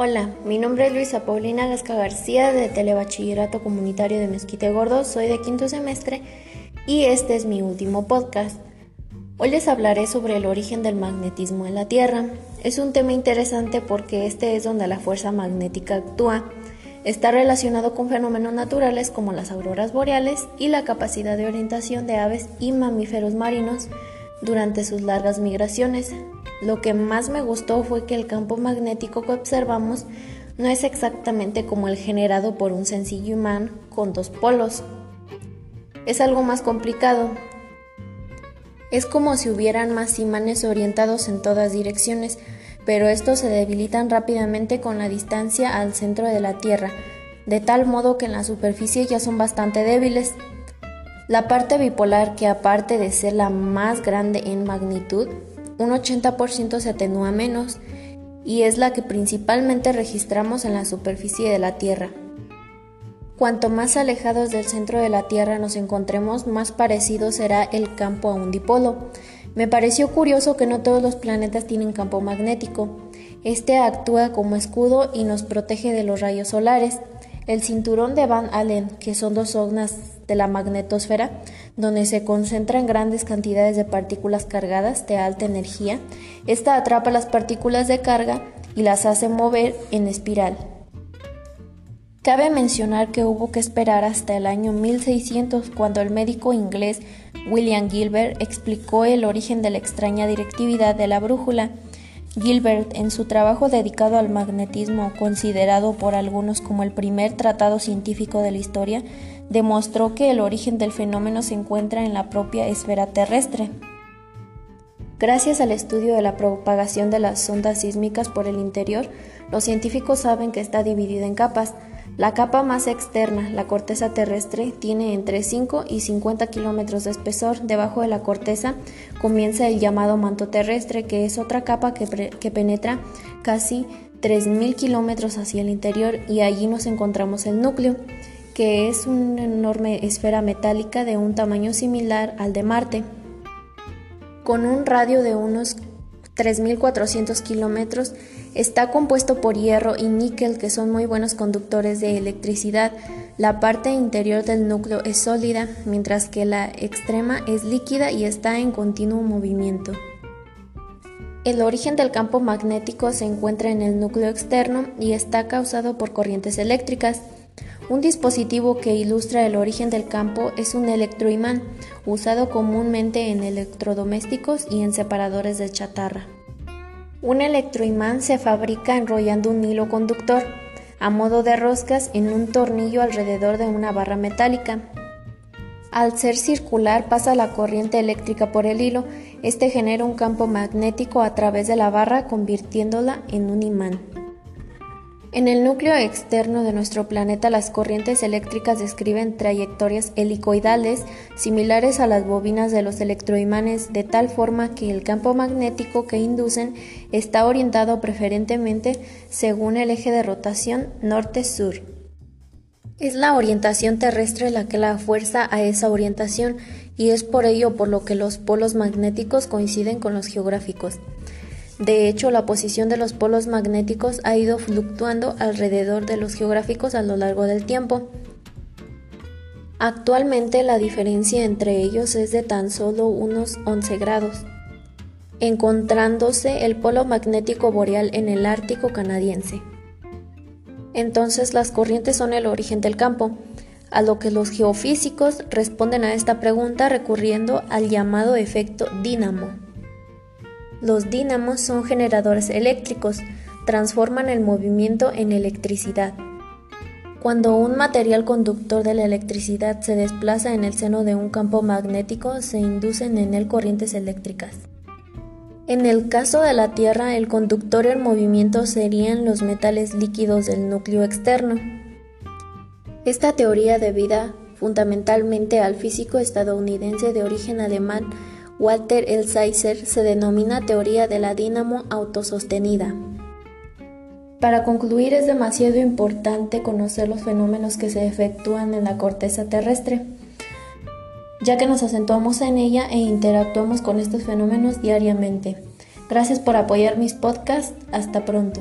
Hola, mi nombre es Luisa Paulina Gasca García de Telebachillerato Comunitario de Mezquite Gordo, soy de quinto semestre y este es mi último podcast. Hoy les hablaré sobre el origen del magnetismo en la Tierra. Es un tema interesante porque este es donde la fuerza magnética actúa. Está relacionado con fenómenos naturales como las auroras boreales y la capacidad de orientación de aves y mamíferos marinos durante sus largas migraciones. Lo que más me gustó fue que el campo magnético que observamos no es exactamente como el generado por un sencillo imán con dos polos. Es algo más complicado. Es como si hubieran más imanes orientados en todas direcciones, pero estos se debilitan rápidamente con la distancia al centro de la Tierra, de tal modo que en la superficie ya son bastante débiles. La parte bipolar, que aparte de ser la más grande en magnitud, un 80% se atenúa menos y es la que principalmente registramos en la superficie de la Tierra. Cuanto más alejados del centro de la Tierra nos encontremos, más parecido será el campo a un dipolo. Me pareció curioso que no todos los planetas tienen campo magnético. Este actúa como escudo y nos protege de los rayos solares. El cinturón de Van Allen, que son dos zonas de la magnetosfera, donde se concentran grandes cantidades de partículas cargadas de alta energía, esta atrapa las partículas de carga y las hace mover en espiral. Cabe mencionar que hubo que esperar hasta el año 1600 cuando el médico inglés William Gilbert explicó el origen de la extraña directividad de la brújula Gilbert, en su trabajo dedicado al magnetismo, considerado por algunos como el primer tratado científico de la historia, demostró que el origen del fenómeno se encuentra en la propia esfera terrestre. Gracias al estudio de la propagación de las ondas sísmicas por el interior, los científicos saben que está dividida en capas, la capa más externa, la corteza terrestre, tiene entre 5 y 50 kilómetros de espesor. Debajo de la corteza comienza el llamado manto terrestre, que es otra capa que, penetra casi 3.000 kilómetros hacia el interior y allí nos encontramos el núcleo, que es una enorme esfera metálica de un tamaño similar al de Marte, con un radio de unos 3.400 kilómetros, está compuesto por hierro y níquel que son muy buenos conductores de electricidad. La parte interior del núcleo es sólida, mientras que la extrema es líquida y está en continuo movimiento. El origen del campo magnético se encuentra en el núcleo externo y está causado por corrientes eléctricas. Un dispositivo que ilustra el origen del campo es un electroimán, usado comúnmente en electrodomésticos y en separadores de chatarra. Un electroimán se fabrica enrollando un hilo conductor a modo de roscas en un tornillo alrededor de una barra metálica. Al ser circular pasa la corriente eléctrica por el hilo, este genera un campo magnético a través de la barra convirtiéndola en un imán. En el núcleo externo de nuestro planeta las corrientes eléctricas describen trayectorias helicoidales similares a las bobinas de los electroimanes de tal forma que el campo magnético que inducen está orientado preferentemente según el eje de rotación norte-sur. Es la orientación terrestre la que la fuerza a esa orientación y es por ello por lo que los polos magnéticos coinciden con los geográficos. De hecho, la posición de los polos magnéticos ha ido fluctuando alrededor de los geográficos a lo largo del tiempo. Actualmente la diferencia entre ellos es de tan solo unos 11 grados, encontrándose el polo magnético boreal en el Ártico canadiense. Entonces las corrientes son el origen del campo, a lo que los geofísicos responden a esta pregunta recurriendo al llamado efecto dínamo. Los dínamos son generadores eléctricos, transforman el movimiento en electricidad. Cuando un material conductor de la electricidad se desplaza en el seno de un campo magnético, se inducen en él corrientes eléctricas. En el caso de la Tierra, el conductor en movimiento serían los metales líquidos del núcleo externo. Esta teoría debida fundamentalmente al físico estadounidense de origen alemán Walter Elsheiser se denomina teoría de la dínamo autosostenida. Para concluir, es demasiado importante conocer los fenómenos que se efectúan en la corteza terrestre, ya que nos acentuamos en ella e interactuamos con estos fenómenos diariamente. Gracias por apoyar mis podcasts. Hasta pronto.